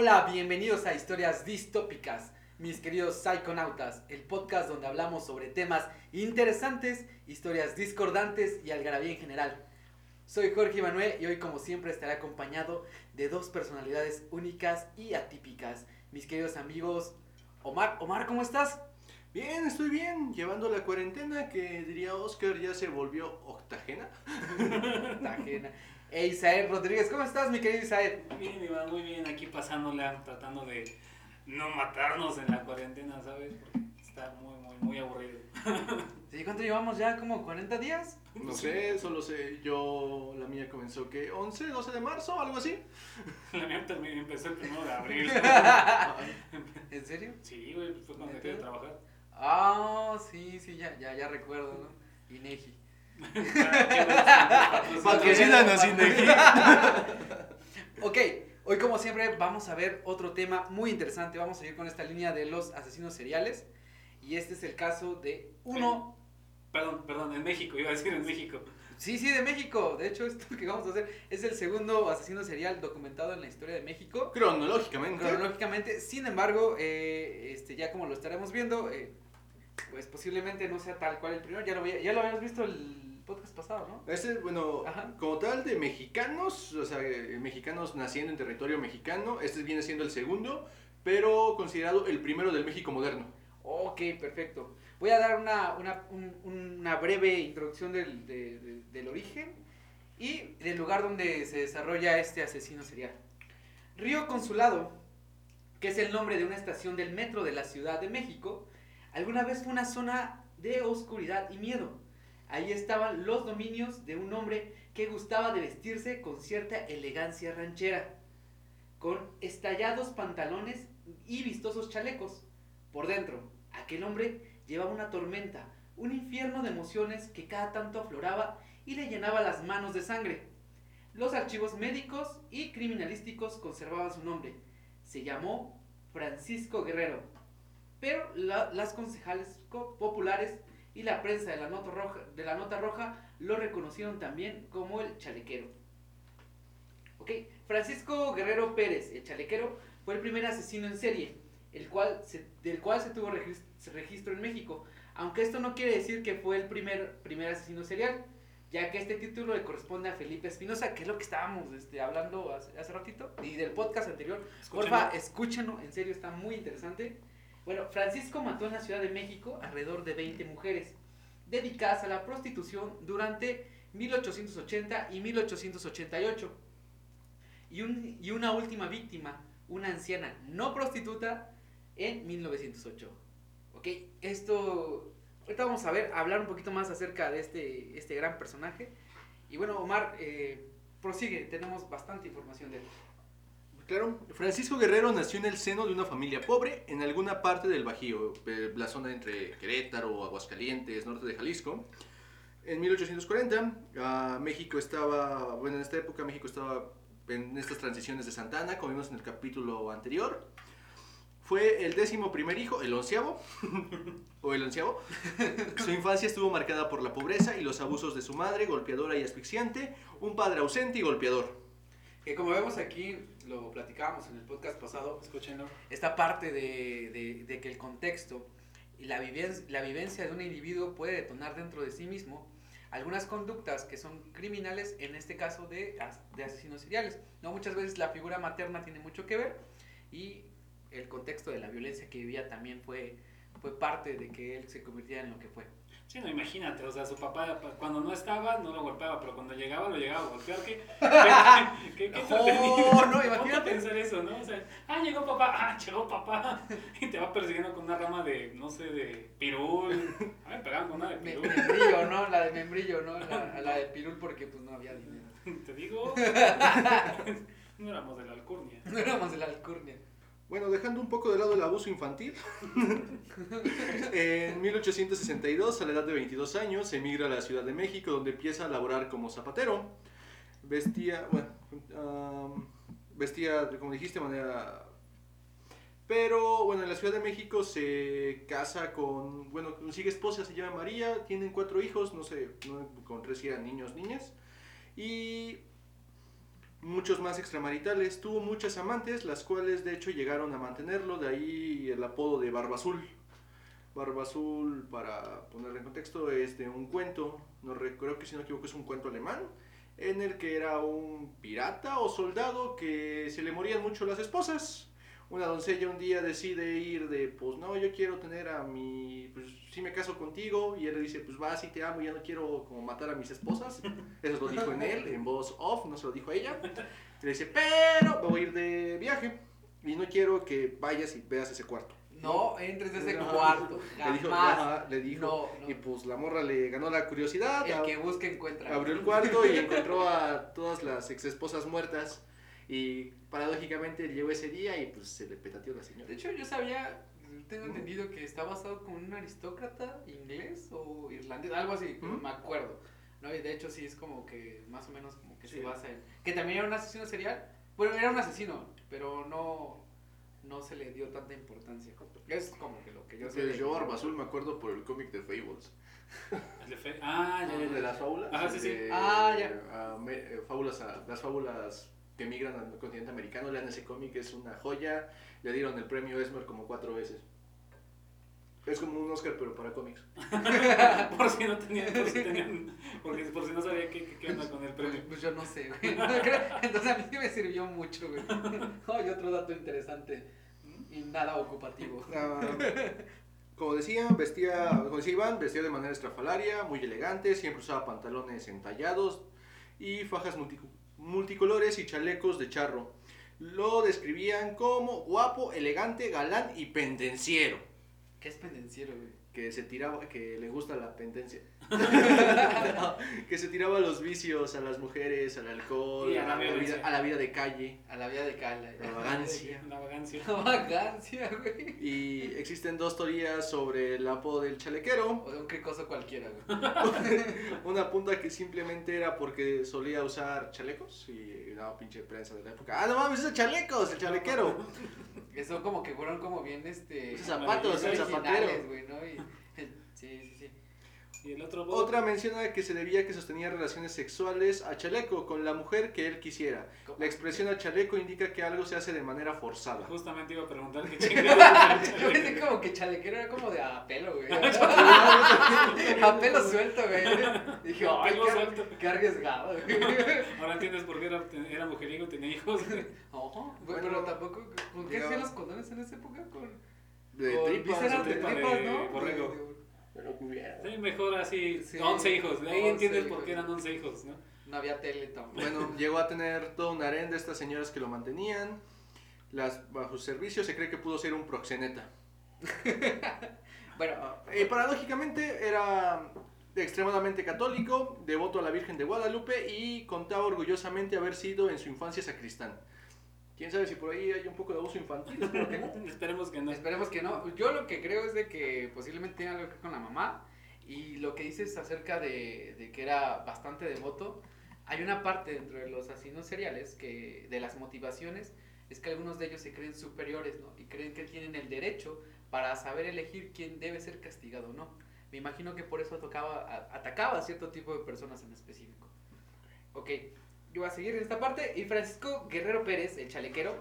Hola, bienvenidos a Historias Distópicas, mis queridos psiconautas, el podcast donde hablamos sobre temas interesantes, historias discordantes y algarabía en general. Soy Jorge Manuel y hoy como siempre estaré acompañado de dos personalidades únicas y atípicas, mis queridos amigos Omar. Omar, ¿cómo estás? Bien, estoy bien, llevando la cuarentena que diría Oscar ya se volvió octagena. Octagena. E Isael Rodríguez, ¿cómo estás, mi querido Isael? Bien, Iván, muy bien, aquí pasándola, tratando de no matarnos en la cuarentena, ¿sabes? Porque está muy, muy, muy aburrido. ¿Sí, ¿Cuánto llevamos ya? ¿Como 40 días? No sé, solo sé, yo, la mía comenzó que 11, 12 de marzo, algo así. La mía también empezó el primero de abril. ¿En serio? Sí, güey, fue cuando dejé de trabajar. Ah, sí, sí, ya, ya, ya recuerdo, ¿no? Inegi. Patrocínanos, Inegi. Ok, hoy como siempre vamos a ver otro tema muy interesante. Vamos a ir con esta línea de los asesinos seriales. Y este es el caso de uno... Perdón, perdón, en México, iba a decir en México. Sí, sí, de México. De hecho, esto que vamos a hacer es el segundo asesino serial documentado en la historia de México. Cronológicamente. Cronológicamente, sin embargo, eh, este, ya como lo estaremos viendo, eh, pues posiblemente no sea tal cual el primero. Ya lo, ya lo habíamos visto el podcast pasado, ¿no? Este, bueno, Ajá. como tal de mexicanos, o sea, eh, mexicanos naciendo en territorio mexicano, este viene siendo el segundo, pero considerado el primero del México moderno. Ok, perfecto. Voy a dar una, una, un- una breve introducción del, de- de- del origen y del lugar donde se desarrolla este asesino serial. Río Consulado, que es el nombre de una estación del metro de la Ciudad de México, alguna vez fue una zona de oscuridad y miedo. Ahí estaban los dominios de un hombre que gustaba de vestirse con cierta elegancia ranchera, con estallados pantalones y vistosos chalecos. Por dentro, aquel hombre llevaba una tormenta, un infierno de emociones que cada tanto afloraba y le llenaba las manos de sangre. Los archivos médicos y criminalísticos conservaban su nombre. Se llamó Francisco Guerrero. Pero la- las concejales co- populares y la prensa de la, nota roja, de la Nota Roja lo reconocieron también como el chalequero. Ok, Francisco Guerrero Pérez, el chalequero, fue el primer asesino en serie, el cual se- del cual se tuvo regis- registro en México, aunque esto no quiere decir que fue el primer, primer asesino serial, ya que este título le corresponde a Felipe Espinosa, que es lo que estábamos este, hablando hace, hace ratito, y del podcast anterior. Porfa, escúchenlo, en serio está muy interesante. Bueno, Francisco mató en la Ciudad de México alrededor de 20 mujeres dedicadas a la prostitución durante 1880 y 1888. Y, un- y una última víctima, una anciana no prostituta, en 1908. Ok, esto. Ahorita vamos a ver, hablar un poquito más acerca de este, este gran personaje. Y bueno, Omar, eh, prosigue, tenemos bastante información de él. Claro, Francisco Guerrero nació en el seno de una familia pobre en alguna parte del Bajío, eh, la zona entre Querétaro, Aguascalientes, norte de Jalisco. En 1840, ah, México estaba, bueno, en esta época México estaba en estas transiciones de Santana, como vimos en el capítulo anterior. Fue el décimo primer hijo, el onceavo, o el onceavo. Su infancia estuvo marcada por la pobreza y los abusos de su madre, golpeadora y asfixiante, un padre ausente y golpeador. Que como vemos aquí, lo platicábamos en el podcast pasado, Escúchenlo. esta parte de, de- de que el contexto y la, viven- la vivencia de un individuo puede detonar dentro de sí mismo algunas conductas que son criminales, en este caso de, de asesinos seriales. ¿no? Muchas veces la figura materna tiene mucho que ver y el contexto de la violencia que vivía también fue, fue parte de que él se convirtiera en lo que fue. Sí, no, imagínate, o sea, su papá pa- cuando no estaba no lo golpeaba, pero cuando llegaba lo llegaba a golpear. ¿Qué, qué, qué, qué Oh, no, a imagínate. pensar eso, ¿no? O sea, ah, llegó papá, ah, llegó papá. Y te va persiguiendo con una rama de, no sé, de pirul. A me pegaban con una de pirul. membrillo, ¿no? La de membrillo, ¿no? La, la de pirul porque pues no había dinero. Te digo, no éramos de la alcurnia. No éramos de la alcurnia. Bueno, dejando un poco de lado el abuso infantil, en 1862, a la edad de 22 años, emigra a la Ciudad de México, donde empieza a laborar como zapatero. Vestía, bueno, vestía, como dijiste, de manera... Pero, bueno, en la Ciudad de México se casa con, bueno, consigue esposa, se llama María, tienen cuatro hijos, no sé, con tres eran niños, niñas. Y muchos más extramaritales. Tuvo muchas amantes, las cuales de hecho llegaron a mantenerlo, de ahí el apodo de Barba Azul. Barba Azul, para ponerlo en contexto, es de un cuento, no creo que si no equivoco es un cuento alemán, en el que era un pirata o soldado que se le morían mucho las esposas. Una doncella un día decide ir de, pues no, yo quiero tener a mi, pues sí me caso contigo, y él le dice, pues va, sí te amo, ya no quiero como matar a mis esposas. Eso lo dijo en él, en voz off, no se lo dijo a ella. Y le dice, pero me voy a ir de viaje y no quiero que vayas y veas ese cuarto. No entres a ese No. cuarto. Le dijo, ajá, le dijo, No, no. y pues la morra le ganó la curiosidad, El ab- que busca encuentra. abrió el cuarto y encontró a todas las ex esposas muertas y paradójicamente llegó ese día y pues se le petateó la señora. De hecho, yo sabía, tengo entendido que está basado con un aristócrata inglés o irlandés, algo así, me acuerdo. No, y de hecho sí es como que más o menos como que Sí. se basa en que también era un asesino serial. Bueno, era un asesino, pero no no se le dio tanta importancia. Es como que lo que yo sé. De- yo Barba Azul me acuerdo por el cómic de Fables. El de fe- Ah, ya, ya, de las fábulas. Ajá, sí, sí. de, Ah, ya. ah, me- eh, fábulas, las fábulas que migran al continente americano, lean ese cómic, es una joya. Le dieron el premio Esmer como cuatro veces. Es como un Oscar, pero para cómics. por si no tenían, por si tenían, porque por si no sabía qué, qué, qué onda con el premio. pues yo no sé, güey. Entonces a mí sí me sirvió mucho, güey. Oh, y otro dato interesante y nada ocupativo. Ah, como decía, vestía, como decía Iván, vestía de manera estrafalaria, muy elegante, siempre usaba pantalones entallados y fajas multi- multicolores y chalecos de charro. Lo describían como guapo, elegante, galán y pendenciero. ¿Qué es pendenciero, güey? Que se tiraba, que le gusta la pendencia. que se tiraba a los vicios, a las mujeres, al alcohol, a a, la la vida, a la vida de calle. A la vida de Cala. La vagancia. Una vagancia. La vagancia, güey. Y existen dos teorías sobre el apodo del chalequero. O de un cricoso cualquiera, güey. Una punta que simplemente era porque solía usar chalecos y no, pinche prensa de la época. Ah, no mames, esos chalecos, el chalequero. Eso como que fueron como bien, este... Esos zapatos, el zapatero. güey, ¿no? Y, sí, sí. Y el otro Otra menciona que se debía que sostenía relaciones sexuales a chaleco con la mujer que él quisiera. La expresión a chaleco indica que algo se hace de manera forzada. Justamente iba a preguntar qué chingados. Yo pensé como que chalequero era como de a pelo, güey. a pelo suelto, güey. Dije, A ay, pelo qué, suelto. qué arriesgado, güey. Ahora entiendes por qué era, era mujeriego y tenía hijos. Ojo, Bueno, pero tampoco. ¿Con qué hacían los condones en esa época? Con, De con tripas, de de tripa tripas, de ¿no? borrego. De- Pero hubiera. Sí, mejor así, Sí, 11 hijos. De ahí 11 entiendes por qué eran 11 hijos, ¿no? No había tele tampoco. Bueno, llegó a tener todo un harén de estas señoras que lo mantenían. Las, bajo su servicio se cree que pudo ser un proxeneta. Bueno, Eh, paradójicamente era extremadamente católico, devoto a la Virgen de Guadalupe y contaba orgullosamente haber sido en su infancia sacristán. Quién sabe si por ahí hay un poco de abuso infantil, espero que no. Esperemos que no. esperemos que no. Yo lo que creo es de que posiblemente tenga algo que ver con la mamá. Y lo que dices acerca de, de que era bastante devoto, hay una parte dentro de los asesinos seriales que de las motivaciones es que algunos de ellos se creen superiores, ¿no? Y creen que tienen el derecho para saber elegir quién debe ser castigado o no. Me imagino que por eso atacaba, a- atacaba a cierto tipo de personas en específico. Ok, yo voy a seguir en esta parte. Y Francisco Guerrero Pérez, el chalequero,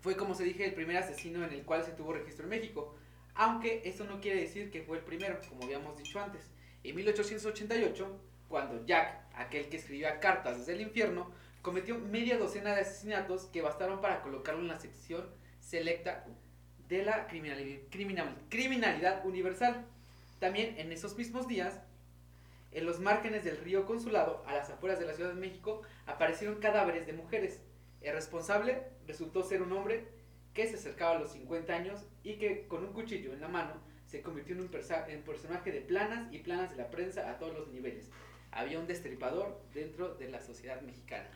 fue, como se dije, el primer asesino en el cual se tuvo registro en México. Aunque eso no quiere decir que fue el primero, como habíamos dicho antes. En 1888, cuando Jack, aquel que escribía cartas desde el infierno, cometió media docena de asesinatos que bastaron para colocarlo en la sección selecta de la criminali- criminal- criminalidad universal. También en esos mismos días, en los márgenes del río Consulado, a las afueras de la Ciudad de México, aparecieron cadáveres de mujeres. El responsable resultó ser un hombre que se acercaba a los 50 años y que con un cuchillo en la mano se convirtió en un en personaje de planas y planas de la prensa a todos los niveles. Había un destripador dentro de la sociedad mexicana.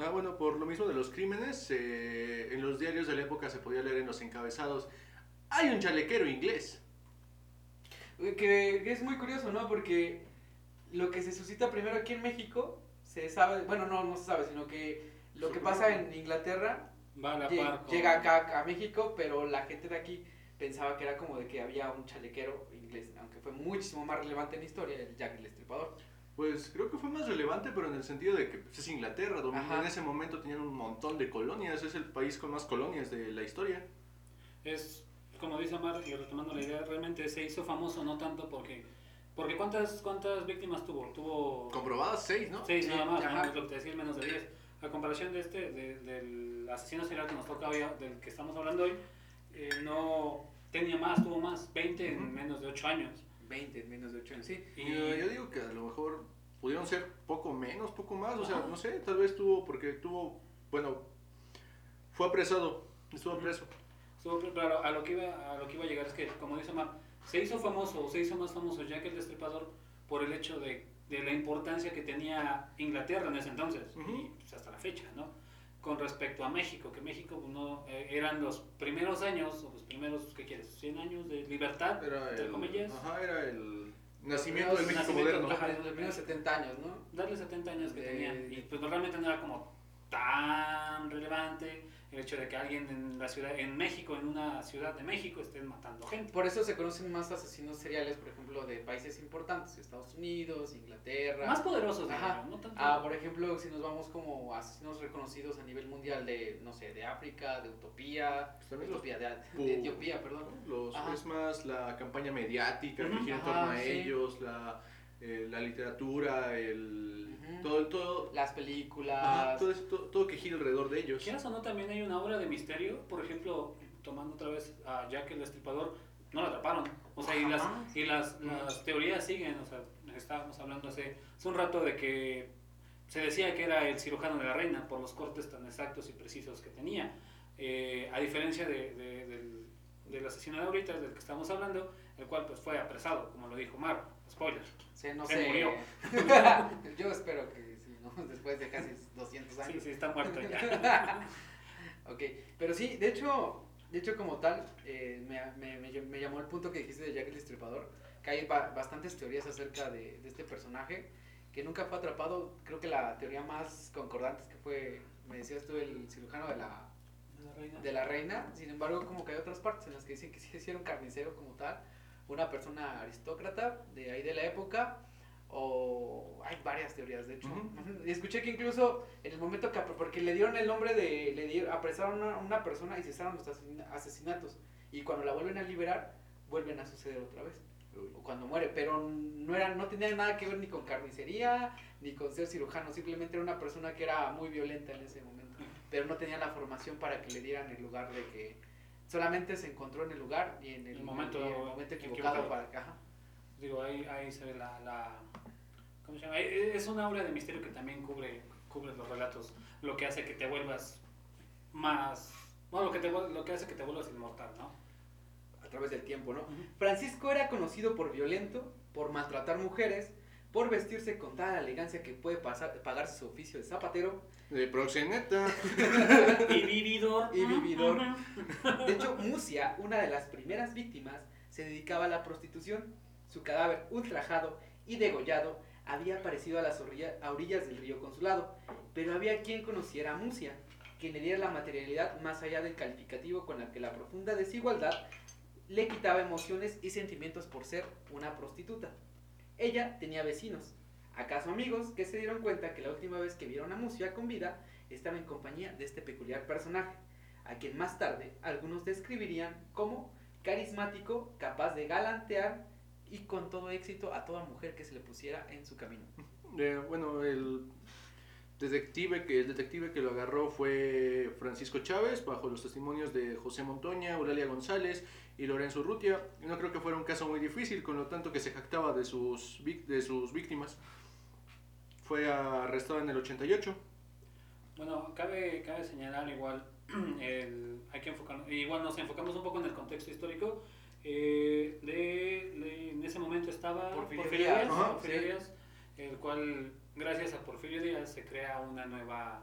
Ah, bueno, por lo mismo de los crímenes, eh, en los diarios de la época se podía leer en los encabezados, hay un chalequero inglés. Que, que es muy curioso, ¿no? Porque lo que se suscita primero aquí en México se sabe, bueno, no, no se sabe, sino que lo que pasa en Inglaterra Va a la lle- par llega acá a México, pero la gente de aquí pensaba que era como de que había un chalequero inglés, aunque fue muchísimo más relevante en la historia, el Jack el Destripador. Pues creo que fue más relevante, pero en el sentido de que pues, es Inglaterra, donde Ajá. en ese momento tenían un montón de colonias, es el país con más colonias de la historia. Es, como dice Omar, y retomando la idea, realmente se hizo famoso no tanto porque... Porque ¿cuántas, cuántas víctimas tuvo? Tuvo Comprobadas seis, ¿no? seis Sí, nada más, lo que te decía, menos de 10. A comparación de este, de- del asesino serial que nos toca hoy, del que estamos hablando hoy, eh, no tenía más, tuvo más, 20 Ujú. en menos de 8 años. 20 en menos de 8 años, sí. Y yo, yo digo que a lo mejor pudieron ser poco menos, poco más, o sea, no sé, tal vez tuvo, porque tuvo, bueno, fue apresado, estuvo preso. Estuvo- Pero a lo, que iba, a lo que iba a llegar es que, como dice Omar, se hizo famoso, o se hizo más famoso Jack el Destripador por el hecho de, de la importancia que tenía Inglaterra en ese entonces, Ujú. y pues, hasta la fecha, ¿no? Con respecto a México, que México pues, no, eh, eran los primeros años, o los primeros, ¿qué quieres? 100 años de libertad, Era entre el, comillas. ajá, era el nacimiento del México nacimiento, moderno. ajá. Los primeros 70 años, ¿no? darle 70 años que De- tenían. Y pues realmente no era como tan relevante el hecho de que alguien en la ciudad, en México, en una ciudad de México, estén matando gente. Por eso se conocen más asesinos seriales, por ejemplo, de países importantes, Estados Unidos, Inglaterra. Más poderosos, Ajá. no tanto. Ah, por ejemplo, si nos vamos como asesinos reconocidos a nivel mundial de, no sé, de África, de Utopía, Pues Utopía, de, de Etiopía, perdón. Los, Ajá. es más la campaña mediática que gira en torno a sí. ellos, la, eh, la literatura, el, todo, todo, Las ajá, películas. todo, eso- todo, todo que gira alrededor de ellos. Quieras o no, también hay una obra de misterio. Por ejemplo, tomando otra vez a Jack el Destripador, no lo atraparon. O sea, y las, y las, las teorías siguen. O sea, estábamos hablando hace, hace un rato de que se decía que era el cirujano de la reina por los cortes tan exactos y precisos que tenía. Eh, a diferencia de, de- del, del asesino de ahorita, del que estamos hablando, el cual pues fue apresado, como lo dijo Mar. Spoiler. Se, no Se sé. murió. Yo espero que sí, ¿no? Después de casi 200 años. Sí, sí, está muerto ya. Ok, pero sí, de hecho, de hecho como tal, eh, me, me- me- me llamó el punto que dijiste de Jack el Destripador, que hay ba- bastantes teorías acerca de, de este personaje, que nunca fue atrapado, creo que la teoría más concordante es que fue, me decías tú, el cirujano de la, La reina. de la reina, sin embargo como que hay otras partes en las que dicen que sí hicieron carnicero como tal, una persona aristócrata de ahí de la época, o hay varias teorías de hecho. Ujú. Y escuché que incluso en el momento que, porque le dieron el nombre de, le dieron, apresaron a una persona y cesaron los asesina- asesinatos, y cuando la vuelven a liberar, vuelven a suceder otra vez, Uy. o cuando muere, pero no era, no tenía nada que ver ni con carnicería, ni con ser cirujano, simplemente era una persona que era muy violenta en ese momento. Pero no tenía la formación para que le dieran el lugar de que solamente se encontró en el lugar y en el, El momento el momento equivocado, equivocado. para ajá. Digo, ahí, ahí se ve la, la- ¿Cómo se llama? Eh, Es una obra de misterio que también cubre, cubre los relatos. Lo que hace que te vuelvas más... Bueno, lo que, te, lo que hace que te vuelvas inmortal, ¿no? a través del tiempo, ¿no? Francisco era conocido por violento, por maltratar mujeres, por vestirse con tal elegancia que puede pasar, pagarse su oficio de zapatero. De proxeneta. Y vividor. Y vividor. De hecho, Musia, una de las primeras víctimas, se dedicaba a la prostitución. Su cadáver ultrajado y degollado había aparecido a las orilla- a orillas del río Consulado, pero había quien conociera a Musia, quien le diera la materialidad más allá del calificativo con la que la profunda desigualdad le quitaba emociones y sentimientos por ser una prostituta. Ella tenía vecinos, acaso amigos, que se dieron cuenta que la última vez que vieron a Musia con vida estaba en compañía de este peculiar personaje, a quien más tarde algunos describirían como carismático, capaz de galantear y con todo éxito a toda mujer que se le pusiera en su camino. Eh, bueno, el detective, que, el detective que lo agarró fue Francisco Chávez, bajo los testimonios de José Montoña, Eulalia González y Lorenzo Rutia. Y No creo que fuera un caso muy difícil, con lo tanto que se jactaba de sus, vic- de sus víctimas. Fue arrestado en el 88. Bueno, cabe, cabe señalar igual, el, hay que enfocar, igual nos enfocamos un poco en el contexto histórico. eh, de, de- en ese momento estaba Porfirio Porfirio, Díaz, Díaz, ajá, Porfirio sí. Díaz, el cual, gracias a Porfirio Díaz, se crea una nueva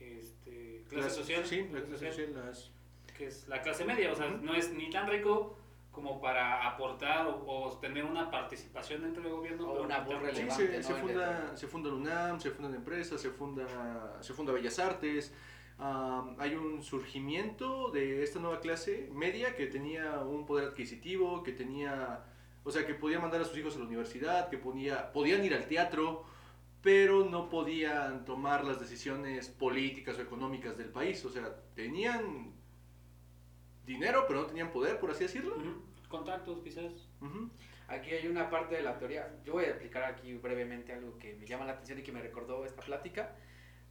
este, clase Las- social, Sí, la clase clase social, social, las- que es la clase media, o sea, Ujú. no es ni tan rico como para aportar o, o tener una participación dentro del gobierno. O pero una voz tan- Sí, relevante. se, ¿no? se funda, se funda la UNAM, se fundan empresas, se funda, se funda Bellas Artes. am, hay un surgimiento de esta nueva clase media que tenía un poder adquisitivo, que tenía O sea, que podía mandar a sus hijos a la universidad, que podía, podían ir al teatro, pero no podían tomar las decisiones políticas o económicas del país. O sea, tenían dinero, pero no tenían poder, por así decirlo. Ujú. Contactos, quizás. Ujú. Aquí hay una parte de la teoría. Yo voy a explicar aquí brevemente algo que me llama la atención y que me recordó esta plática.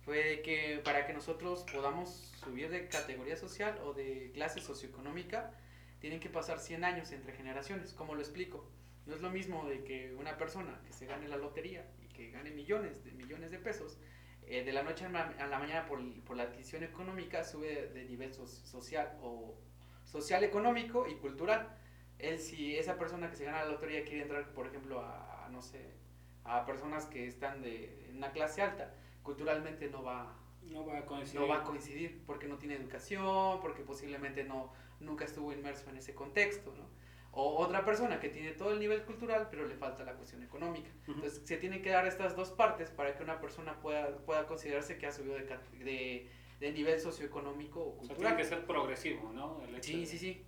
Fue de que para que nosotros podamos subir de categoría social o de clase socioeconómica, tienen que pasar 100 años entre generaciones. ¿Cómo lo explico? No es lo mismo de que una persona que se gane la lotería y que gane millones de millones de pesos, eh, de la noche a la, a la mañana por, por la adquisición económica sube de nivel so- social o social, económico y cultural. Él, si esa persona que se gana la lotería quiere entrar, por ejemplo, a, a, no sé, a personas que están de en una clase alta, culturalmente no va, No va a coincidir. no va a coincidir porque no tiene educación, porque posiblemente no, nunca estuvo inmerso en ese contexto, ¿no? O otra persona que tiene todo el nivel cultural, pero le falta la cuestión económica. Ujú. Entonces, se tienen que dar estas dos partes para que una persona pueda, pueda considerarse que ha subido de, de, de nivel socioeconómico o O sea, cultural. tiene que ser progresivo, ¿no? El hecho Sí, de- sí, sí.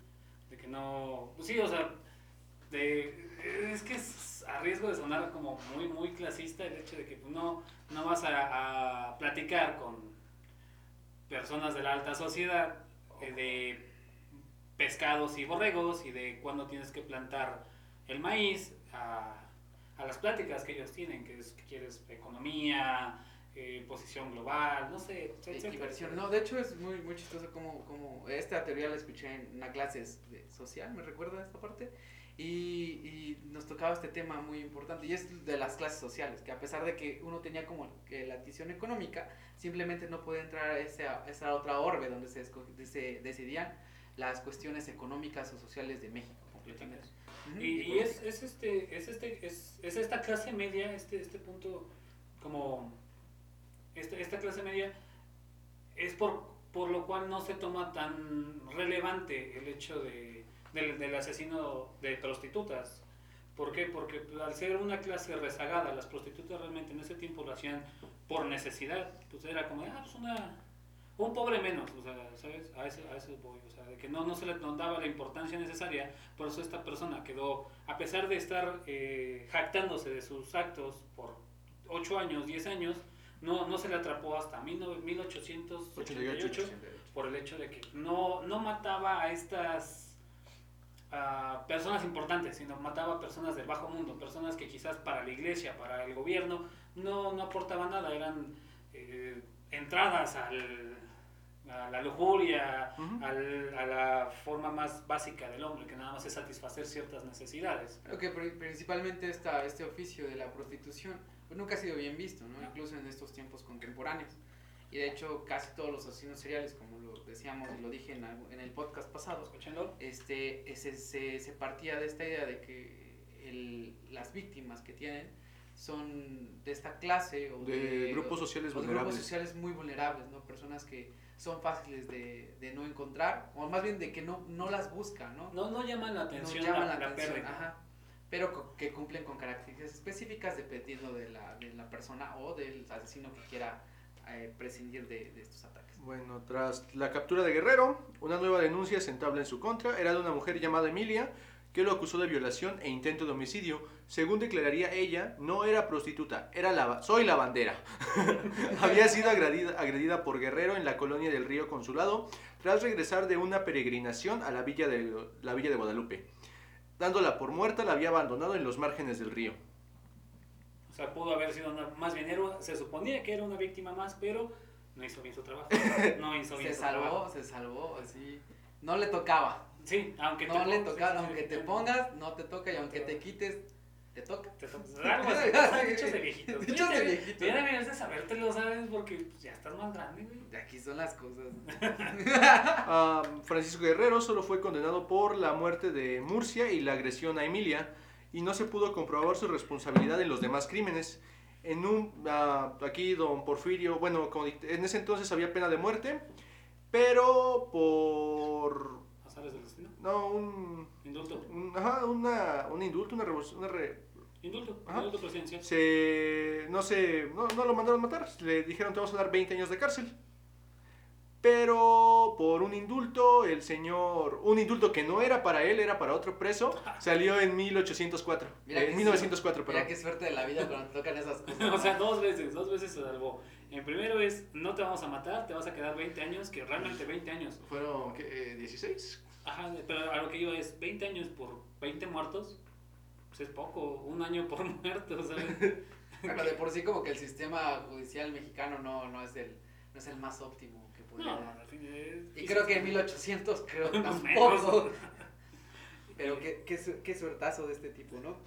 De que no. pues sí, o sea. De, es que es a riesgo de sonar como muy, muy clasista el hecho de que pues, no, no vas a, a platicar con personas de la alta sociedad eh, de pescados y borregos y de cuándo tienes que plantar el maíz a, a las pláticas que ellos tienen, que es que quieres economía, eh, posición global, no sé, etcétera. No, de hecho es muy, muy chistoso como, como esta teoría la escuché en una clase de social, me recuerda esta parte, y, y nos tocaba este tema muy importante, y es de las clases sociales, que a pesar de que uno tenía como que la adquisición económica, simplemente no puede entrar a esa, a esa otra orbe donde se, se decidían las cuestiones económicas o sociales de México completamente. Y, y es, es este, es este, es, es esta clase media, este, este punto, como este- esta clase media, es por, por lo cual no se toma tan relevante el hecho de, del, del asesino de prostitutas. ¿Por qué? Porque al ser una clase rezagada, las prostitutas realmente en ese tiempo lo hacían por necesidad. Pues era como, ah, pues una, un pobre menos, o sea, ¿sabes? A eso, a eso voy, o sea, de que no, no se le daba la importancia necesaria, por eso esta persona quedó, a pesar de estar eh, jactándose de sus actos por 8 años, 10 años, no, no se le atrapó hasta 19- 1888 por el hecho de que no, no mataba a estas a personas importantes, sino mataba a personas del bajo mundo, personas que quizás para la iglesia, para el gobierno, no, no aportaban nada, eran eh, entradas al, a la lujuria, Ujú. al- a la forma más básica del hombre, que nada más es satisfacer ciertas necesidades. Creo que principalmente esta, este oficio de la prostitución pues nunca ha sido bien visto, ¿no? incluso en estos tiempos contemporáneos. Y de hecho casi todos los asesinos seriales, como lo decíamos y lo dije en, algo- en el podcast pasado, ¿Escuchándolo? este, se, se, se partía de esta idea de que el- las víctimas que tienen son de esta clase o De grupos sociales o de grupos vulnerables. sociales muy vulnerables, ¿no? Personas que son fáciles de, de no encontrar, o más bien de que no, no las buscan, ¿no? No, no llaman la atención no llaman la, la, la atención, pérdida. ajá, pero co- que cumplen con características específicas dependiendo de la, de la persona o del asesino que quiera eh, prescindir de, de estos ataques. Bueno, tras la captura de Guerrero, una nueva denuncia se entabla en su contra. Era de una mujer llamada Emilia, que lo acusó de violación e intento de homicidio. Según declararía ella, no era prostituta, era lava soy lavandera. Había sido agredida, agredida por Guerrero en la colonia del Río Consulado tras regresar de una peregrinación a la villa de, la villa de Guadalupe. Dándola por muerta, la había abandonado en los márgenes del río. O sea, pudo haber sido una, más bien, era- se suponía que era una víctima más, pero no hizo bien su trabajo. No hizo bien Se su salvó, trabajo. se salvó, así. No le tocaba. Sí, aunque No le pongas- sí, sí, aunque sí, te pongas, no te toca y No aunque te te quites, te toca. Te algo así, son dichos de viejitos. Dichos de Mira, viejitos. Mira, deberías de sabértelo, ¿sabes? Porque pues, ya estás más grande, güey. Aquí son las cosas. Ah, Francisco Guerrero solo fue condenado por la muerte de Murcia y la agresión a Emilia y no se pudo comprobar su responsabilidad en los demás crímenes. En un ah, aquí don Porfirio, bueno, en ese entonces había pena de muerte, pero por Azares del destino. no un, Indulto. un- ajá, una un indulto, una, revol- una re- Indulto. Ajá. Indulto presidencial. se no se no, no lo mandaron matar, le dijeron te vamos a dar 20 años de cárcel. pero por un indulto, el señor, un indulto que no era para él, era para otro preso, salió en 1804. Mira eh, qué 1904, Mira perdón. qué suerte de la vida cuando tocan esas cosas. O sea, dos veces, dos veces se salvó. En primero es, no te vamos a matar, te vas a quedar 20 años, que realmente 20 años. ¿Fueron qué, eh, 16? Ajá, pero a lo que iba es 20 años por 20 muertos, pues es poco, un año por muerto, ¿sabes? Bueno, de por sí como que el sistema judicial mexicano no, no, es, el, no es el más óptimo que podría No, dar. Y creo que en 1800 creo tampoco. Pero qué, qué, qué suertazo de este tipo, ¿no?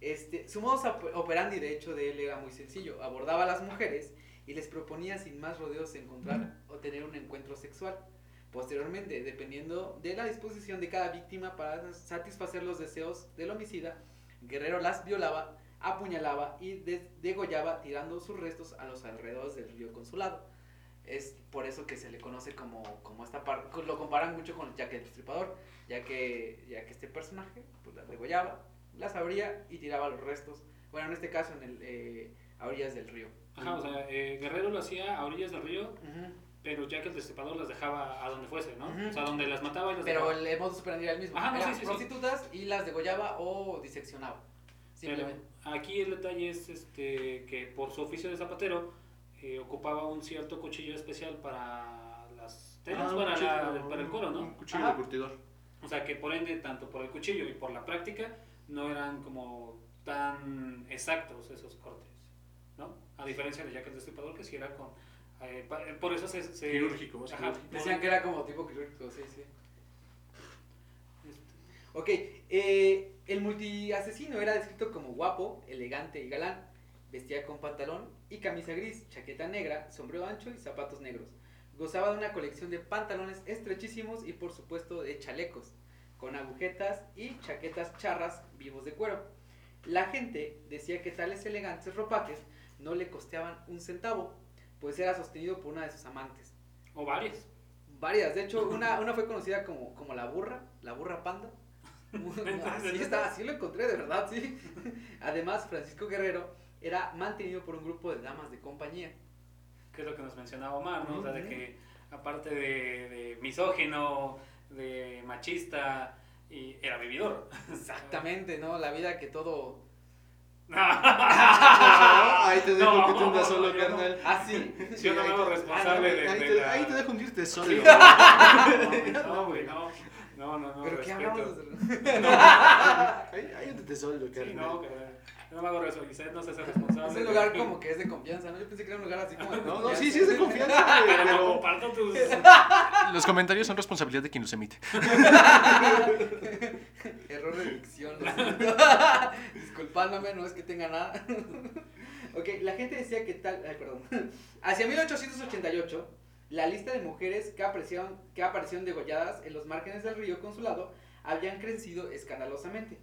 Este, su modus op- operandi, de hecho, de él era muy sencillo. Abordaba a las mujeres y les proponía sin más rodeos encontrar o tener un encuentro sexual. Posteriormente, dependiendo de la disposición de cada víctima para satisfacer los deseos del homicida, Guerrero las violaba, apuñalaba y de- degollaba tirando sus restos a los alrededores del río Consulado. Es por eso que se le conoce como, como esta parte, lo comparan mucho con Jack el Destripador, ya que, ya que este personaje pues, las degollaba, las abría y tiraba los restos, bueno, en este caso en el, eh, a orillas del río. Ajá, o sea, eh, Guerrero lo hacía a orillas del río, Ujú. Pero ya que el destripador las dejaba a donde fuese, ¿no? Ujú. O sea, donde las mataba y las Pero dejaba. el modus operandi era el mismo, Ajá, no, eran sí, sí, sí. prostitutas y las degollaba o diseccionaba, Pero simplemente. aquí el detalle es este, que por su oficio de zapatero eh, ocupaba un cierto cuchillo especial para las telas, Ah, un para, cuchillo, la- para el cuero, Un ¿no? cuchillo Ajá. de curtidor. O sea, que por ende, tanto por el cuchillo y por la práctica, no eran como tan exactos esos cortes, ¿no? A diferencia de Jack el Destripador, que sí era con... eh, pa- por eso se... se- Quirúrgico, más Ajá, quirúrgico. Decían que era como tipo quirúrgico, sí, sí. este, Ok, eh, el multiasesino era descrito como guapo, elegante y galán. Vestía con pantalón y camisa gris, chaqueta negra, sombrero ancho y zapatos negros. Gozaba de una colección de pantalones estrechísimos y por supuesto de chalecos, con agujetas y chaquetas charras vivos de cuero. La gente decía que tales elegantes ropajes no le costeaban un centavo, pues era sostenido por una de sus amantes. o varias. Varias, de hecho, una, una fue conocida como, como la burra, la burra panda. así, está, así lo encontré, de verdad, sí. Además, Francisco Guerrero era mantenido por un grupo de damas de compañía. que es lo que nos mencionaba Omar, ¿no? O sea, de que aparte de, de misógino, de machista, y era vividor. Exactamente, ¿no? La vida que todo... Ahí te dejo No, que te hundas solo, no. carnal. Ah, sí. Yo no me hago responsable de, ahí, de te, la- ahí te dejo hundirte solo. No, güey, no, no, no, no, ¿Pero qué respeto. hablamos? ahí, ahí hundirte solo, Sí, carnal. no, no me hago responsable, no se hace responsable. Es un lugar como que es de confianza, ¿no? Yo pensé que era un lugar así como de No, no, sí, sí es de confianza, Pero no pero... comparto tus... Los comentarios son responsabilidad de quien los emite. Error de dicción. lo siento. Disculpándome, no es que tenga nada. ok, la gente decía que tal. Ay, perdón. Hacia 1888, la lista de mujeres que aparecieron, que aparecieron degolladas en los márgenes del río Consulado habían crecido escandalosamente.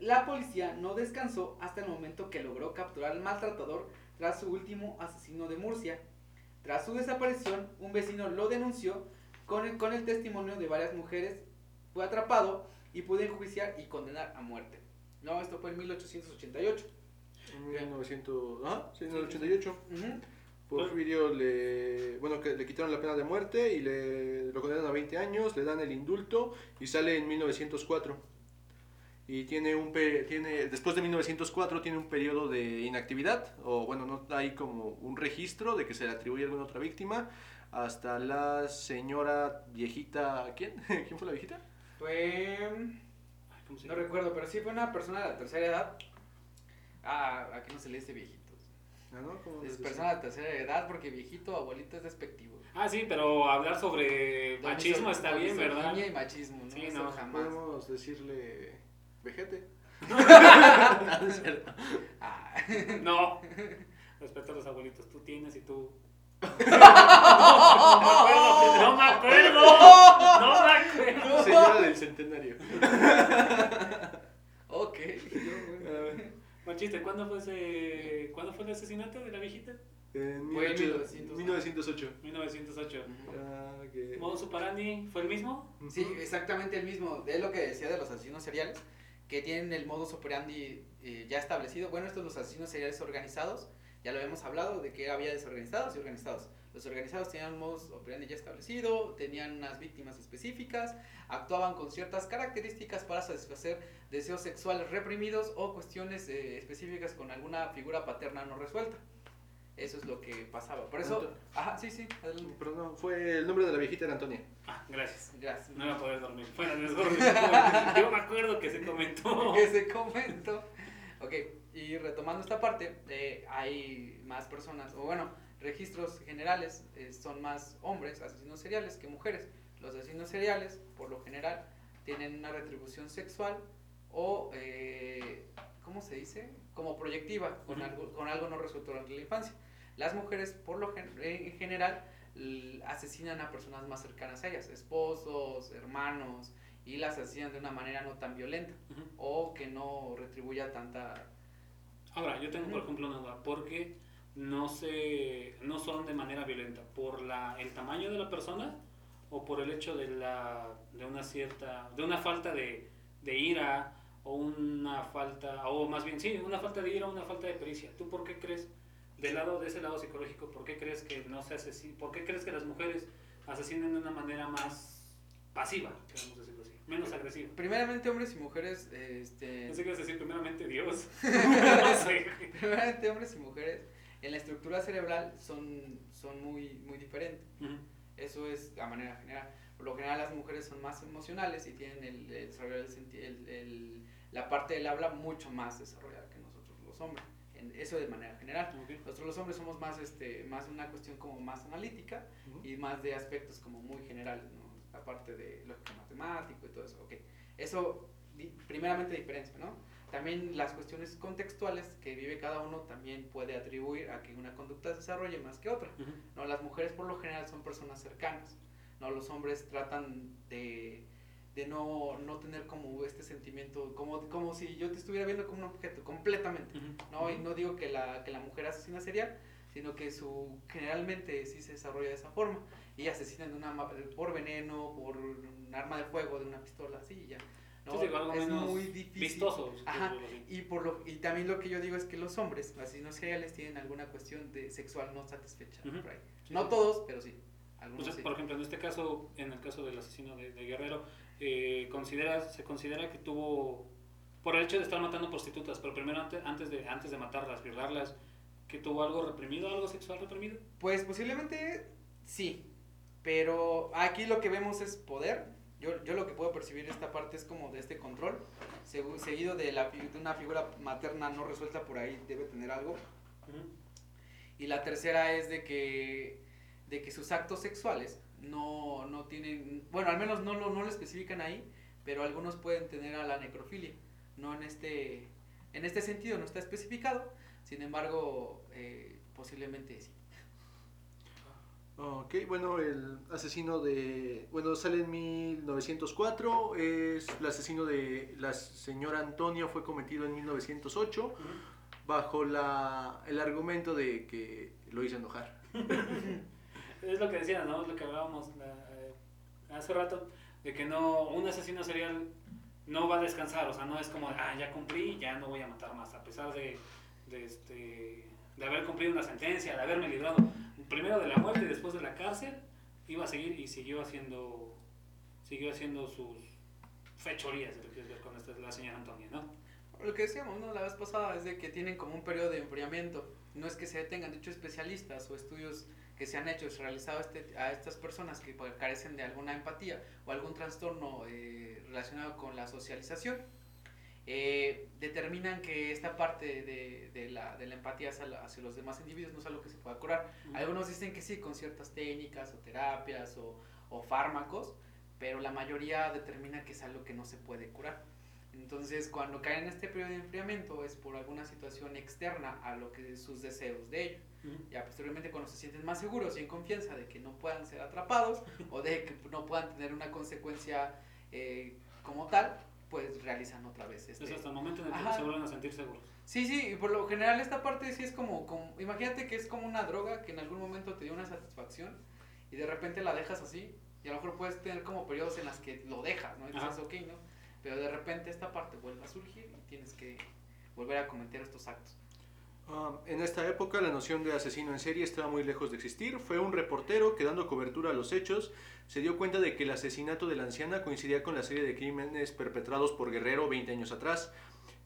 La policía no descansó hasta el momento que logró capturar al maltratador tras su último asesino de Murcia. Tras su desaparición, un vecino lo denunció con el, con el testimonio de varias mujeres. Fue atrapado y pudo enjuiciar y condenar a muerte. No, esto fue en 1888. En 1900, ah, sí, en el 88. Ujú. Porfirio le, bueno, que le quitaron la pena de muerte y le lo condenan a 20 años, le dan el indulto y sale en 1904. Y tiene un pe- tiene después de 1904 tiene un periodo de inactividad o bueno, no hay como un registro de que se le atribuye a alguna otra víctima hasta la señora viejita, ¿quién? ¿Quién fue la viejita? Fue. Ay, ¿cómo se No recuerdo, pero sí fue una persona de la tercera edad. Ah, aquí no se le dice viejitos. Ah, ¿no? ¿Cómo Es persona de tercera edad porque viejito o abuelito es despectivo. Ah, sí, pero hablar sobre Don machismo está don bien, ¿verdad? misoginia y machismo, ¿no? Sí, no, jamás. Podemos decirle vejete. Ah. No. Respeto a los abuelitos. Tú tienes y tú. No me acuerdo. No me acuerdo. Señora del centenario. Bueno. Machiste, ¿cuándo fue ese, ¿cuándo fue el asesinato de la viejita? En Fue en 1800 1908. 1908. Ujú. Ah, que- ¿Modus operandi fue el mismo? Sí, exactamente el mismo. Es lo que decía de los asesinos seriales, que tienen el modus operandi eh, ya establecido. Bueno, estos los asesinos seriales organizados, ya lo habíamos hablado de que había desorganizados y organizados. Los organizados tenían un modus operandi ya establecido, tenían unas víctimas específicas, actuaban con ciertas características para satisfacer deseos sexuales reprimidos o cuestiones eh, específicas con alguna figura paterna no resuelta. Eso es lo que pasaba. Por eso, ajá, sí, sí, adelante. No, fue el nombre de la viejita era Antonia. Ah, gracias. Gracias. No iba a poder dormir. Fuera de dormir. Yo me acuerdo que se comentó. que se comentó. Ok, y retomando esta parte, eh, hay más personas, o bueno, registros generales eh, son más hombres, asesinos seriales, que mujeres. Los asesinos seriales, por lo general, tienen una retribución sexual o, eh, ¿cómo se dice? Como proyectiva, con, algo, con algo no resuelto durante la infancia. Las mujeres, por lo gen- en general, asesinan a personas más cercanas a ellas, esposos, hermanos, y las asesinan de una manera no tan violenta Ujú. o que no retribuya tanta... Ahora, yo tengo por Ujú. ejemplo una duda. ¿Por qué no, se, no son de manera violenta? ¿Por la, el tamaño de la persona o por el hecho de, la, de una cierta, de una falta de, de ira o una falta, o más bien, sí, una falta de ira o una falta de pericia? ¿Tú por qué crees, del lado, de ese lado psicológico, por qué crees que no se asesina, por qué crees que las mujeres asesinan de una manera más pasiva, queremos decirlo así, menos agresiva? Primeramente hombres y mujeres, este... Pensé que ibas a decir primeramente Dios. no sé. Primeramente hombres y mujeres en la estructura cerebral son, son muy, muy diferentes. Ujú. Eso es a manera general. Por lo general las mujeres son más emocionales y tienen el, el desarrollo del senti- el- el- la parte del habla mucho más desarrollada que nosotros los hombres. En- eso de manera general. Ok. Nosotros los hombres somos más, este, más una cuestión como más analítica y más de aspectos como muy generales, ¿no? La parte de lógica matemático y todo eso, ok. Eso, primeramente diferencia, ¿no? También las cuestiones contextuales que vive cada uno también puede atribuir a que una conducta se desarrolle más que otra. ¿no? Las mujeres por lo general son personas cercanas, ¿no? Los hombres tratan de, de no, no tener como este sentimiento, como, como si yo te estuviera viendo como un objeto, completamente. No, y no digo que la, que la mujer asesina serial, sino que su generalmente sí se desarrolla de esa forma. Y asesinan de una, por veneno, por un arma de fuego, de una pistola, así y ya. ¿No? Sí, algo es menos muy difícil. vistoso. Ajá. así. Y, por lo, y también lo que yo digo es que los hombres, asesinos seriales, tienen alguna cuestión de sexual no satisfecha. Ujú. por ahí. Sí, no todos, pero sí. Algunos sí. por ejemplo, en este caso, en el caso del asesino de, de Guerrero, eh, considera, se considera que tuvo, por el hecho de estar matando prostitutas, pero primero antes, antes, de, antes de matarlas, violarlas, que tuvo algo reprimido, algo sexual reprimido. Pues posiblemente sí, pero aquí lo que vemos es poder. Yo, yo lo que puedo percibir esta parte es como de este control, segu- seguido de, la, fi- de una figura materna no resuelta por ahí, debe tener algo. Y la tercera es de que, de que sus actos sexuales no, no tienen, bueno, al menos no lo, no lo especifican ahí, pero algunos pueden tener a la necrofilia. No en este, en este sentido, no está especificado, sin embargo, eh, posiblemente sí. Ok, bueno, el asesino de... Bueno, sale en 1904, es el asesino de la señora Antonio fue cometido en 1908 bajo la, el argumento de que lo hizo enojar. Es lo que decía, ¿no? Es lo que hablábamos la- eh, hace rato, de que no, un asesino serial no va a descansar, o sea, no es como, ah, ya cumplí, ya no voy a matar más, a pesar de, de, este, de haber cumplido una sentencia, de haberme librado primero de la muerte y después de la cárcel, iba a seguir y siguió haciendo, siguió haciendo sus fechorías, lo quieres ver con esta, la señora Antonia, ¿no? Lo que decíamos ¿no? la vez pasada es de que tienen como un periodo de enfriamiento. No es que se detengan, de hecho especialistas o estudios que se han hecho realizado a, este- a estas personas que carecen de alguna empatía o algún trastorno eh, relacionado con la socialización, eh, determinan que esta parte de, de la, de la empatía hacia, la- hacia los demás individuos no es algo que se pueda curar. Algunos dicen que sí, con ciertas técnicas o terapias o, o fármacos, pero la mayoría determina que es algo que no se puede curar. Entonces, cuando caen en este periodo de enfriamiento es por alguna situación externa a lo que sus deseos de ellos. Ujú. Ya posteriormente cuando se sienten más seguros y en confianza de que no puedan ser atrapados o de que no puedan tener una consecuencia eh, como tal, pues realizan otra vez este, Es hasta el momento en el que Ajá. se vuelven a sentir seguros. Sí, sí, y por lo general esta parte sí es como, como, imagínate que es como una droga que en algún momento te dio una satisfacción y de repente la dejas así y a lo mejor puedes tener como periodos en las que lo dejas, ¿no? Y dices, ok, ¿no? Pero de repente esta parte vuelve a surgir y tienes que volver a cometer estos actos. Um, en esta época la noción de asesino en serie estaba muy lejos de existir. Fue un reportero que dando cobertura a los hechos se dio cuenta de que el asesinato de la anciana coincidía con la serie de crímenes perpetrados por Guerrero 20 años atrás.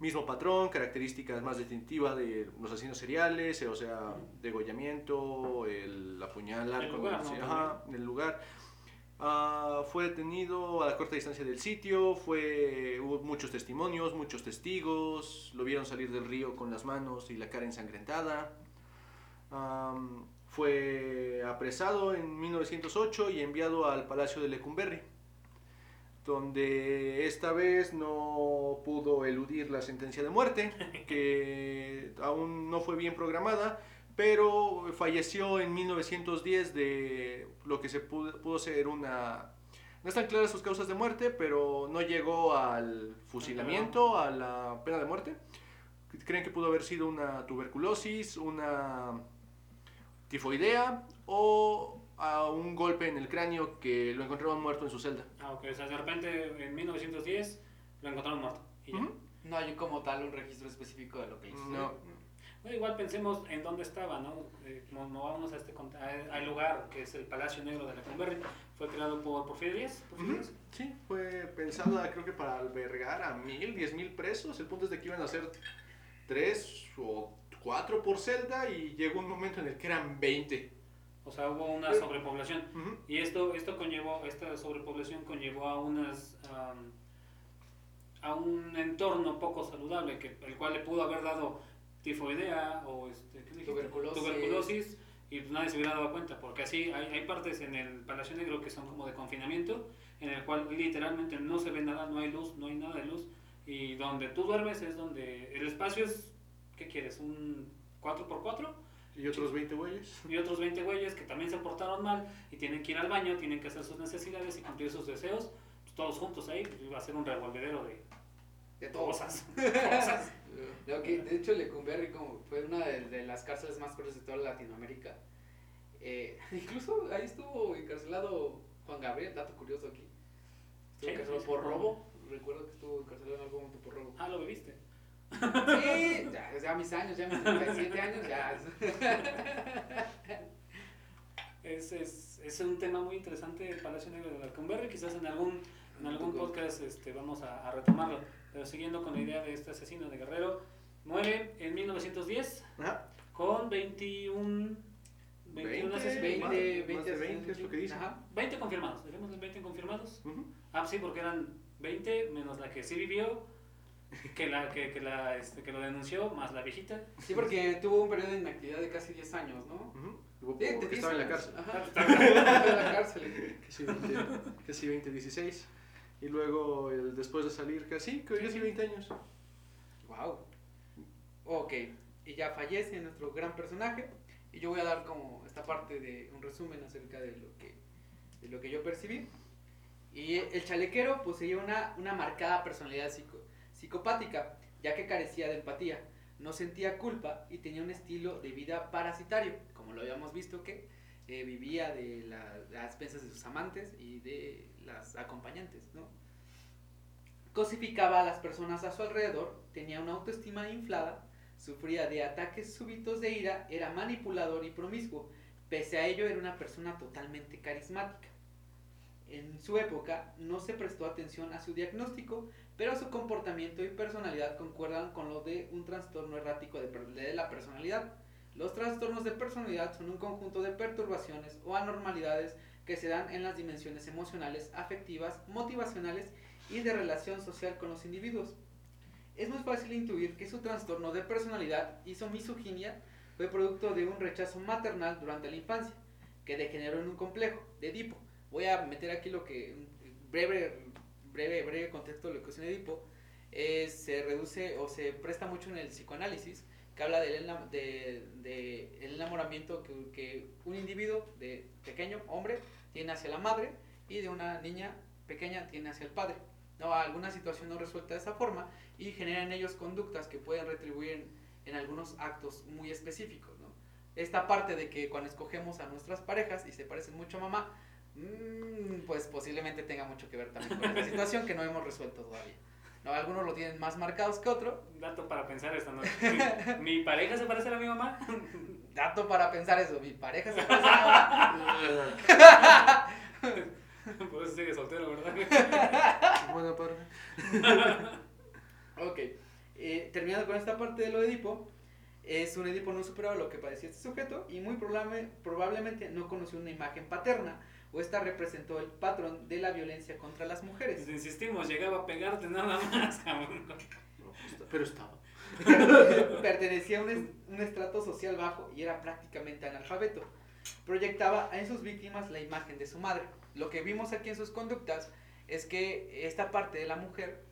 Mismo patrón, características más distintivas de los asesinos seriales, o sea, degollamiento, el apuñalar, El con- lugar, ¿no? sí, ajá, el lugar. Ah, fue detenido a la corta distancia del sitio, fue, hubo muchos testimonios, muchos testigos, lo vieron salir del río con las manos y la cara ensangrentada. Fue apresado en 1908 y enviado al Palacio de Lecumberri, donde esta vez no pudo eludir la sentencia de muerte, que aún no fue bien programada, pero falleció en 1910 de lo que se pudo, pudo ser una... No están claras sus causas de muerte, pero no llegó al fusilamiento, a la pena de muerte. Creen que pudo haber sido una tuberculosis, una tifoidea o a un golpe en el cráneo que lo encontraron muerto en su celda. Ah, ok, o sea, de repente en 1910 lo encontraron muerto. Y ya. No hay como tal un registro específico de lo que hizo. No. Bueno, igual pensemos en dónde estaba, ¿no? Eh, mo- movámonos a este, a- al lugar que es el Palacio Negro de la Cumberry. Fue creado por Porfirio Díaz. Porfirio Ujú. Díaz. Sí, fue pensada creo que para albergar a mil, diez mil presos. El punto es de que iban a ser tres o cuatro por celda y llegó un momento en el que eran 20. O sea, hubo una Pero- sobrepoblación. Ujú. Y esto, esto conllevó, esta sobrepoblación conllevó a unas am, a un entorno poco saludable, que, el cual le pudo haber dado tifoidea o este, ¿qué? Tuberculosis. Tuberculosis, y pues nadie se hubiera dado cuenta, porque así hay, hay partes en el Palacio Negro que son como de confinamiento, en el cual literalmente no se ve nada, no hay luz, no hay nada de luz, y donde tú duermes es donde el espacio es, ¿qué quieres? ¿Un 4x4? Y otros 20 güeyes. y otros 20 güeyes que también se portaron mal y tienen que ir al baño, tienen que hacer sus necesidades y cumplir sus deseos, pues, todos juntos ahí, pues, iba a ser un revolvedero de De todo. cosas. cosas. Que, de hecho, Lecumberri como fue una de, de las cárceles más crueles de toda Latinoamérica. Eh, incluso ahí estuvo encarcelado Juan Gabriel, dato curioso aquí. Estuvo Sí, encarcelado sí, por robo. Recuerdo que estuvo encarcelado en algún momento por robo. Ah, lo bebiste. Sí, ya, ya mis años, ya mis 37 años, ya. Es, es, es un tema muy interesante el Palacio Negro de Alcumberri, quizás en algún, en algún podcast este, vamos a, a retomarlo. Pero siguiendo con la idea de este asesino de Guerrero, muere en 1910 Ajá. con 21, 21 20, asesinatos. más- 20, más de 20, 20 es lo que dice. Ajá. 20 confirmados, dejemos los 20 confirmados. Ujú. Ah, sí, porque eran 20 menos la que sí vivió, que, la, que, que, la, este, que lo denunció, más la viejita. Sí, porque tuvo un periodo de inactividad de casi 10 años, ¿no? Ujú. Sí, Porque de 10 estaba en la cárcel. Ajá. Estaba en la cárcel. Casi 20, casi 20, 16. Y luego, el- después de salir, casi, casi 20 años. Wow. Ok, y ya fallece nuestro gran personaje. Y yo voy a dar como esta parte de un resumen acerca de lo que, de lo que yo percibí. Y el chalequero poseía una, una marcada personalidad psico- psicopática, ya que carecía de empatía, no sentía culpa y tenía un estilo de vida parasitario, como lo habíamos visto que eh, vivía de la- las expensas de sus amantes y de las acompañantes, ¿no? Cosificaba a las personas a su alrededor, tenía una autoestima inflada, sufría de ataques súbitos de ira, era manipulador y promiscuo. Pese a ello, era una persona totalmente carismática. En su época no se prestó atención a su diagnóstico, pero su comportamiento y personalidad concuerdan con lo de un trastorno errático de, la personalidad. Los trastornos de personalidad son un conjunto de perturbaciones o anormalidades que se dan en las dimensiones emocionales, afectivas, motivacionales y de relación social con los individuos. Es muy fácil intuir que su trastorno de personalidad y su misoginia fue producto de un rechazo maternal durante la infancia, que degeneró en un complejo de Edipo. Voy a meter aquí lo que, breve, breve, breve contexto de lo que es un Edipo, se reduce o se presta mucho en el psicoanálisis, que habla del de, de el enamoramiento que, que un individuo de pequeño, hombre, tiene hacia la madre y de una niña pequeña tiene hacia el padre. No, alguna situación no resuelta de esa forma y generan en ellos conductas que pueden retribuir en, en algunos actos muy específicos. ¿no? Esta parte de que cuando escogemos a nuestras parejas y se parecen mucho a mamá, mm, pues posiblemente tenga mucho que ver también con esta situación que no hemos resuelto todavía. No, algunos lo tienen más marcados que otro. Dato para pensar esta noche. ¿Mi pareja se parece a mi mamá? Dato para pensar eso, mi pareja se parece a Por eso sigue soltero, ¿verdad? Buena parte. Ok, eh, terminando con esta parte de lo de Edipo, es un Edipo no superado lo que padecía este sujeto y muy probable- probablemente no conoció una imagen paterna o esta representó el patrón de la violencia contra las mujeres. Pues insistimos, llegaba a pegarte nada más, cabrón. No, pero estaba. Pertenecía a un, es- un estrato social bajo y era prácticamente analfabeto. Proyectaba en sus víctimas la imagen de su madre. Lo que vimos aquí en sus conductas es que esta parte de la mujer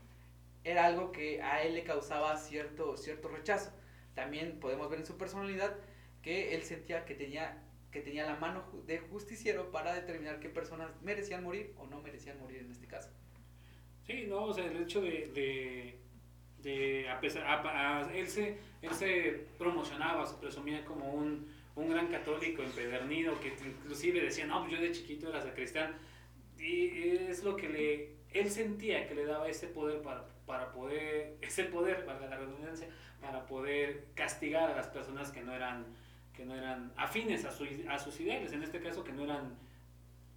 era algo que a él le causaba cierto, cierto rechazo. También podemos ver en su personalidad que él sentía que tenía, que tenía la mano de justiciero para determinar qué personas merecían morir o no merecían morir en este caso. Sí, no, o sea, el hecho de, de, de a pesar, a- a- él, se, él se promocionaba, se presumía como un, un gran católico empedernido, que inclusive decía, no, pues yo de chiquito era sacristán, y es lo que le, él sentía que le daba ese poder para, para poder, ese poder, valga la redundancia, para poder castigar a las personas que no eran, que no eran afines a, su, a sus ideales, en este caso que no eran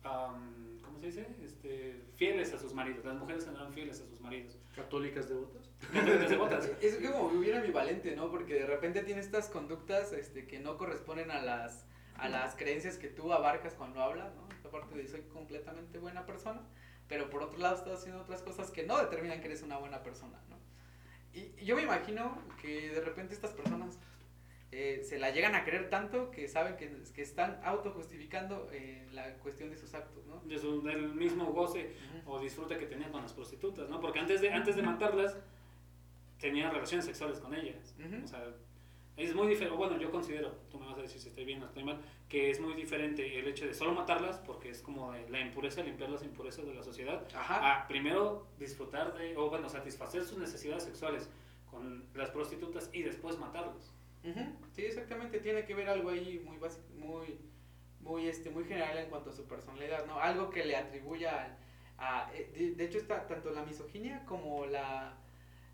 am, ¿cómo se dice? Este, fieles a sus maridos, las mujeres que no eran fieles a sus maridos. ¿Católicas devotas? Católicas devotas. Es como bien ambivalente, ¿no? Porque de repente tiene estas conductas este, que no corresponden a las, a las creencias que tú abarcas cuando hablas, ¿no? Esta parte de soy completamente buena persona, pero por otro lado estás haciendo otras cosas que no determinan que eres una buena persona, ¿no? Y, y yo me imagino que de repente estas personas eh, se la llegan a creer tanto que saben que, que están autojustificando eh, la cuestión de sus actos, ¿no? De su- del mismo goce o disfrute que tenían con las prostitutas, ¿no? Porque antes de, antes de matarlas, tenían relaciones sexuales con ellas. Ujú. O sea, es muy diferente, bueno, yo considero, tú me vas a decir si estoy bien o estoy mal, que es muy diferente el hecho de solo matarlas, porque es como la impureza, limpiar las impurezas de la sociedad, Ajá. a primero disfrutar de, o bueno, satisfacer sus necesidades sexuales con las prostitutas y después matarlas. Ujú, Sí, exactamente, tiene que ver algo ahí muy básico, muy, muy, este, muy general en cuanto a su personalidad, ¿no? Algo que le atribuya a, a- eh, de, de hecho está tanto la misoginia como la,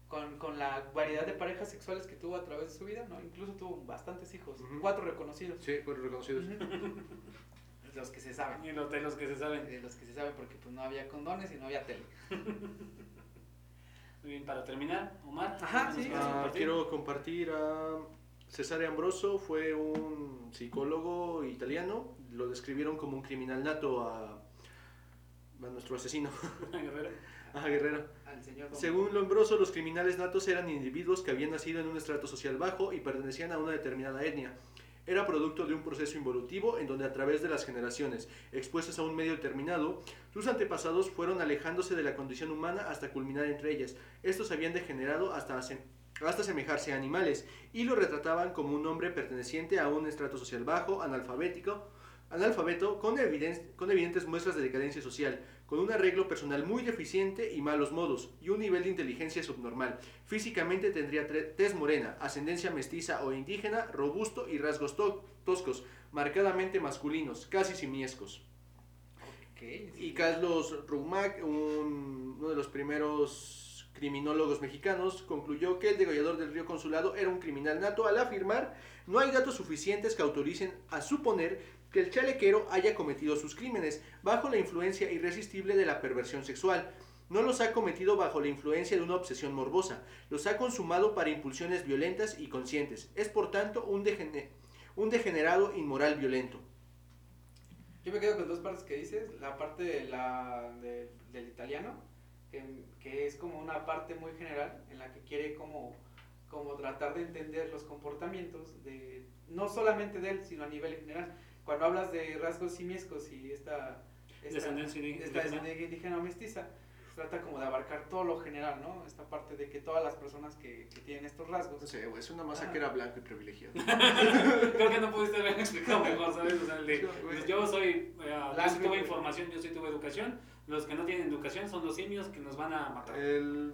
con, con la variedad de parejas sexuales que tuvo a través de su vida, ¿no? Incluso tuvo bastantes hijos, cuatro reconocidos. Sí, fueron reconocidos. Ujú. Los que se saben. Y los de los que se saben. De los que se saben porque pues no había condones y no había tele. Muy bien, para terminar, Omar. Ajá, ¿nos sí. Ah, quiero compartir a Cesare Ambroso, fue un psicólogo italiano, lo describieron como un criminal nato a, a nuestro asesino, Guerrero. a Guerrero. Al señor Según Lombroso, los criminales natos eran individuos que habían nacido en un estrato social bajo y pertenecían a una determinada etnia. Era producto de un proceso involutivo en donde a través de las generaciones, expuestas a un medio determinado, sus antepasados fueron alejándose de la condición humana hasta culminar entre ellas. Estos habían degenerado hasta, hasta asemejarse a animales y lo retrataban como un hombre perteneciente a un estrato social bajo, analfabético, analfabeto, con, eviden- con evidentes muestras de decadencia social, con un arreglo personal muy deficiente y malos modos, y un nivel de inteligencia subnormal. Físicamente tendría tez morena, ascendencia mestiza o indígena, robusto y rasgos to- toscos, marcadamente masculinos, casi simiescos. Y Carlos Roumac, un- uno de los primeros criminólogos mexicanos, concluyó que el degollador del río Consulado era un criminal nato al afirmar no hay datos suficientes que autoricen a suponer que el chalequero haya cometido sus crímenes bajo la influencia irresistible de la perversión sexual. No los ha cometido bajo la influencia de una obsesión morbosa, los ha consumado para impulsiones violentas y conscientes. Es por tanto un, degene- un degenerado inmoral violento. Yo me quedo con dos partes que dices, la parte del italiano, que, que es como una parte muy general, en la que quiere como, como tratar de entender los comportamientos, de no solamente de él, sino a nivel general. Cuando hablas de rasgos simiescos y esta, esta Descendencia indígena. esta descendencia indígena o mestiza, trata como de abarcar todo lo general, ¿no? Esta parte de que todas las personas que, que tienen estos rasgos... No sé, güey, es una masa que era blanco y privilegiado. Creo que no pudiste haber explicado mejor, ¿sabes? O sea, el de, Sí, güey. yo soy, eh, yo sí tuve información, yo sí tuve educación. Los que no tienen educación son los simios que nos van a matar. El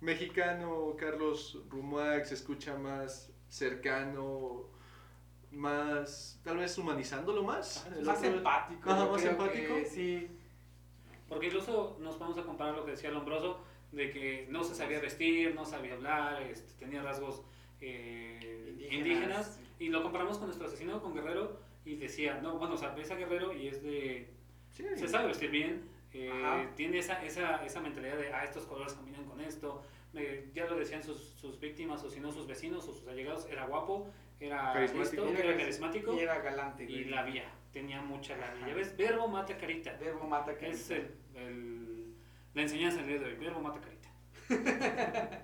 mexicano Carlos Rumac se escucha más cercano, más, tal vez humanizándolo más. El más empático. Ajá, más empático. sí. Porque incluso nos vamos a comparar lo que decía Lombroso, de que no se sabía vestir, no sabía hablar, este, tenía rasgos eh, Indígenas. indígenas. Y lo comparamos con nuestro asesino, con Guerrero, y decía, no, bueno, o sea, ves a Guerrero y es de Sí, se sabe vestir bien, eh, tiene esa, esa, esa mentalidad de, ah, estos colores combinan con esto. Ya lo decían sus, sus víctimas, o si no sus vecinos o sus allegados, era guapo, era Carismático. listo, era carismático Y era galante, y güey. labia, tenía mucha labia. Ya ves, verbo mata carita. Verbo mata que Es el, el- la enseñanza del día de hoy, verbo mata carita.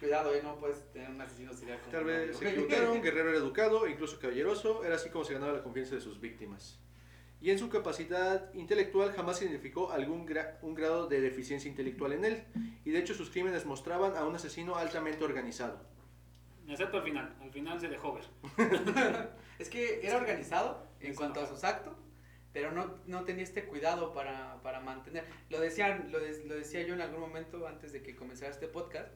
Cuidado, eh, no puedes tener un asesino serial como Tal vez se equivocaron, Guerrero era educado, incluso caballeroso, era así como se ganaba la confianza de sus víctimas. Y en su capacidad intelectual jamás identificó algún gra- un grado de deficiencia intelectual en él, y de hecho sus crímenes mostraban a un asesino altamente organizado. Excepto al final, al final se dejó ver. Es que era organizado en cuanto a sus actos, pero no, no tenía este cuidado para, para mantener. Lo, decían, lo, de- lo decía yo en algún momento antes de que comenzara este podcast,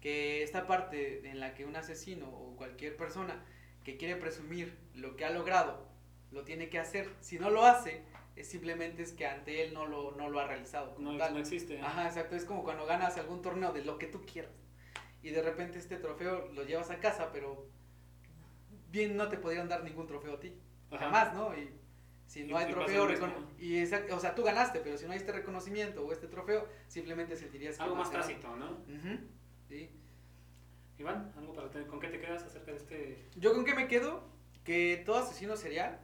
que esta parte en la que un asesino o cualquier persona que quiere presumir lo que ha logrado, lo tiene que hacer. Si no lo hace, es simplemente es que ante él no lo, no lo ha realizado. como No, tal. no existe. Ajá, exacto. Es como cuando ganas algún torneo de lo que tú quieras. Y de repente este trofeo lo llevas a casa, pero bien no te podrían dar ningún trofeo a ti. Ajá. Jamás, ¿no? Y si no Y- hay pasa trofeo, y exact- o sea, tú ganaste, pero si no hay este reconocimiento o este trofeo, simplemente sentirías que Algo más tácito, ¿no? Ujú, sí. Iván, ¿algo para tener- ¿con qué te quedas acerca de este? Yo con qué me quedo? Que todo asesino serial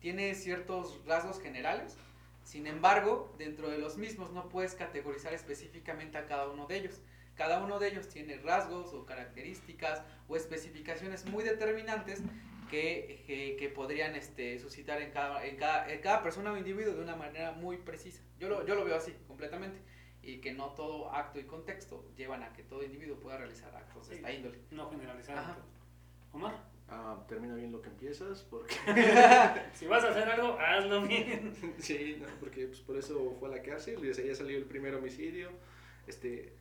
tiene ciertos rasgos generales. Sin embargo, dentro de los mismos no puedes categorizar específicamente a cada uno de ellos. Cada uno de ellos tiene rasgos o características o especificaciones muy determinantes que, que, que podrían este, suscitar en cada, en, cada, en cada persona o individuo de una manera muy precisa. Yo lo, yo lo veo así, completamente. Y que no todo acto y contexto llevan a que todo individuo pueda realizar actos de Sí. esta índole. No generalizar. Omar, Ah, termina bien lo que empiezas, porque... si vas a hacer algo, hazlo bien. sí, no, porque pues, por eso fue a la cárcel, y desde ahí ya salió el primer homicidio, este...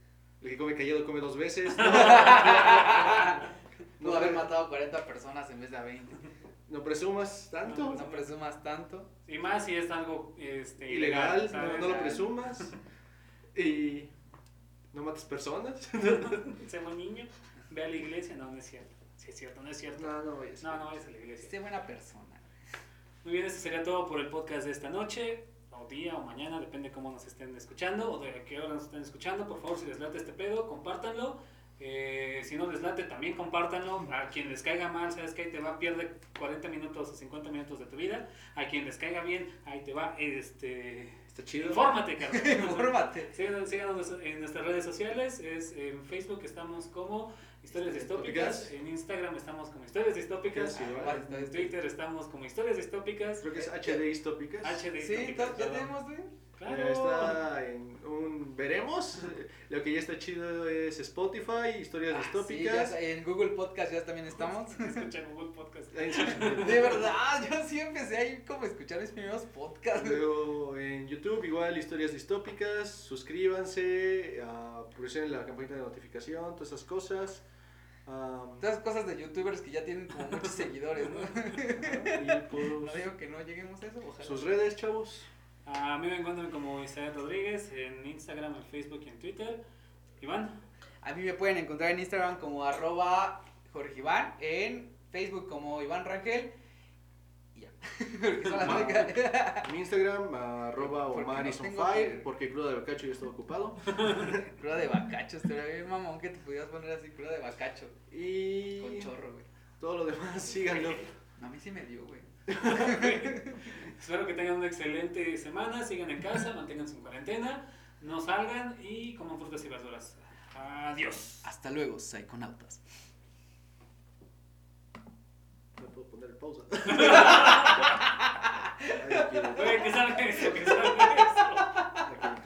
El que come callado come dos veces. No, haber matado a 40 personas en vez de a 20. no presumas tanto. No presumas tanto. Y más si es algo este, ilegal, no, no lo presumas. Y no mates personas. Sé buen niño, ve a la iglesia. No, no es cierto. Sí es cierto, no es cierto. No, no vayas. No, no vayas a la iglesia. Sé buena persona. Muy bien, eso sería todo por el podcast de esta noche, o día, o mañana, depende cómo nos estén escuchando, o de qué hora nos estén escuchando. Por favor, si les late este pedo, compártanlo. Eh, si no les late, también compártanlo. A quien les caiga mal, sabes que ahí te va, pierde 40 minutos o 50 minutos de tu vida. A quien les caiga bien, ahí te va, este... Está chido. Infórmate, carnal. Infórmate. Síganos, síganos en nuestras redes sociales. Es, en Facebook estamos como Historias Distópicas. En Instagram estamos como Historias Distópicas. Sí, Ah, está, En está. Twitter estamos como Historias Distópicas. Creo que es HD Distópicas. HD Sí, Distópicas, to- ya tenemos, güey. Claro. Está en un veremos. Lo que ya está chido es Spotify, historias Ah, sí, ya distópicas. está- en Google Podcast ya también estamos. Escucha Google Podcast. De verdad, yo sí empecé ahí como a escuchar mis primeros podcasts. Luego en YouTube igual historias distópicas, suscríbanse, uh, presionen la campanita de notificación, todas esas cosas. Am, Todas esas cosas de youtubers que ya tienen como muchos seguidores, ¿no? y No pues, digo que no lleguemos a eso, ojalá. sus redes, chavos. A mí me encuentran como Isabel Rodríguez en Instagram, en Facebook y en Twitter. Iván, A mí me pueden encontrar en Instagram como arroba Jorge Iván, en Facebook como Iván Rangel. Y ya. Mi Instagram, arroba Porque Omar no tengo fire, que- porque cruda de bacacho ya está ocupado. Cruda de bacacho, estaría bien mamón que te pudieras poner así, cruda de bacacho. Y Con chorro, güey. todo lo demás, síganlo. No, a mí sí me dio, güey. espero que tengan una excelente semana. Sigan en casa, manténganse en cuarentena, no salgan y coman frutas y verduras. Adiós. Hasta luego, psiconautas. No puedo poner pausa. Ay, que salga eso, que salga eso.